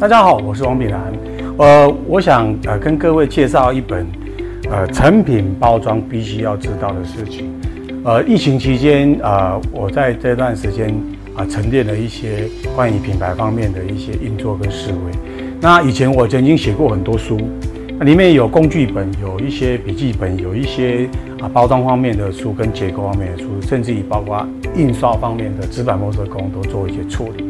大家好，我是王炳南。呃，我想呃跟各位介绍一本呃成品包装必须要知道的事情。呃，疫情期间呃，我在这段时间啊、沉淀了一些关于品牌方面的一些运作跟思维。那以前我曾经写过很多书，那里面有工具本，有一些笔记本，有一些啊包装方面的书跟结构方面的书，甚至于包括印刷方面的纸板模特工都做一些处理。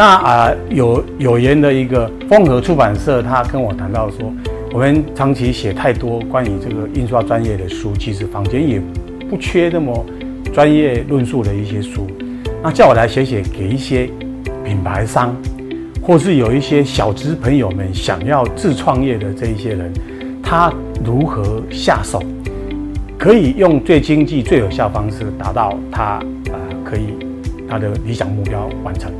那啊、有有缘的一个风和出版社，他跟我谈到说，我们长期写太多关于这个印刷专业的书，其实坊间也不缺那么专业论述的一些书，那叫我来写写给一些品牌商，或是有一些小资朋友们想要自创业的这一些人，他如何下手，可以用最经济、最有效方式达到他啊、可以他的理想目标完成。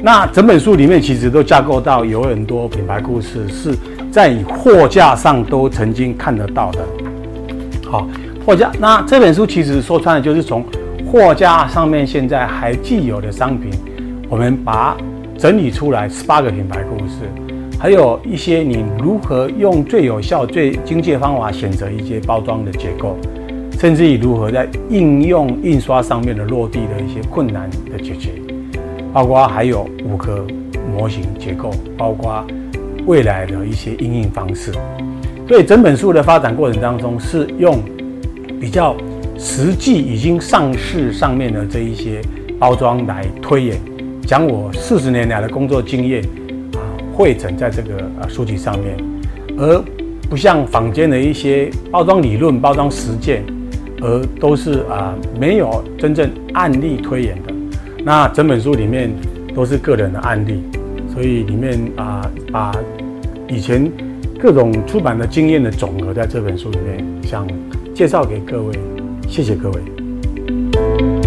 那整本书里面其实都架构到有很多品牌故事，是在货架上都曾经看得到的。好，货架。那这本书其实说穿了，就是从货架上面现在还既有的商品，我们把整理出来十八个品牌故事，还有一些你如何用最有效、最经济的方法选择一些包装的结构，甚至于如何在应用印刷上面的落地的一些困难的解决。包括还有五个模型结构，包括未来的一些应用方式。所以整本书的发展过程当中，是用比较实际已经上市上面的这一些包装来推演，将我四十年来的工作经验啊汇整在这个呃书籍上面，而不像坊间的一些包装理论、包装实践，而都是啊没有真正案例推演的。那整本书里面都是个人的案例，所以里面啊、把以前各种出版的经验的总和，在这本书里面想介绍给各位，谢谢各位。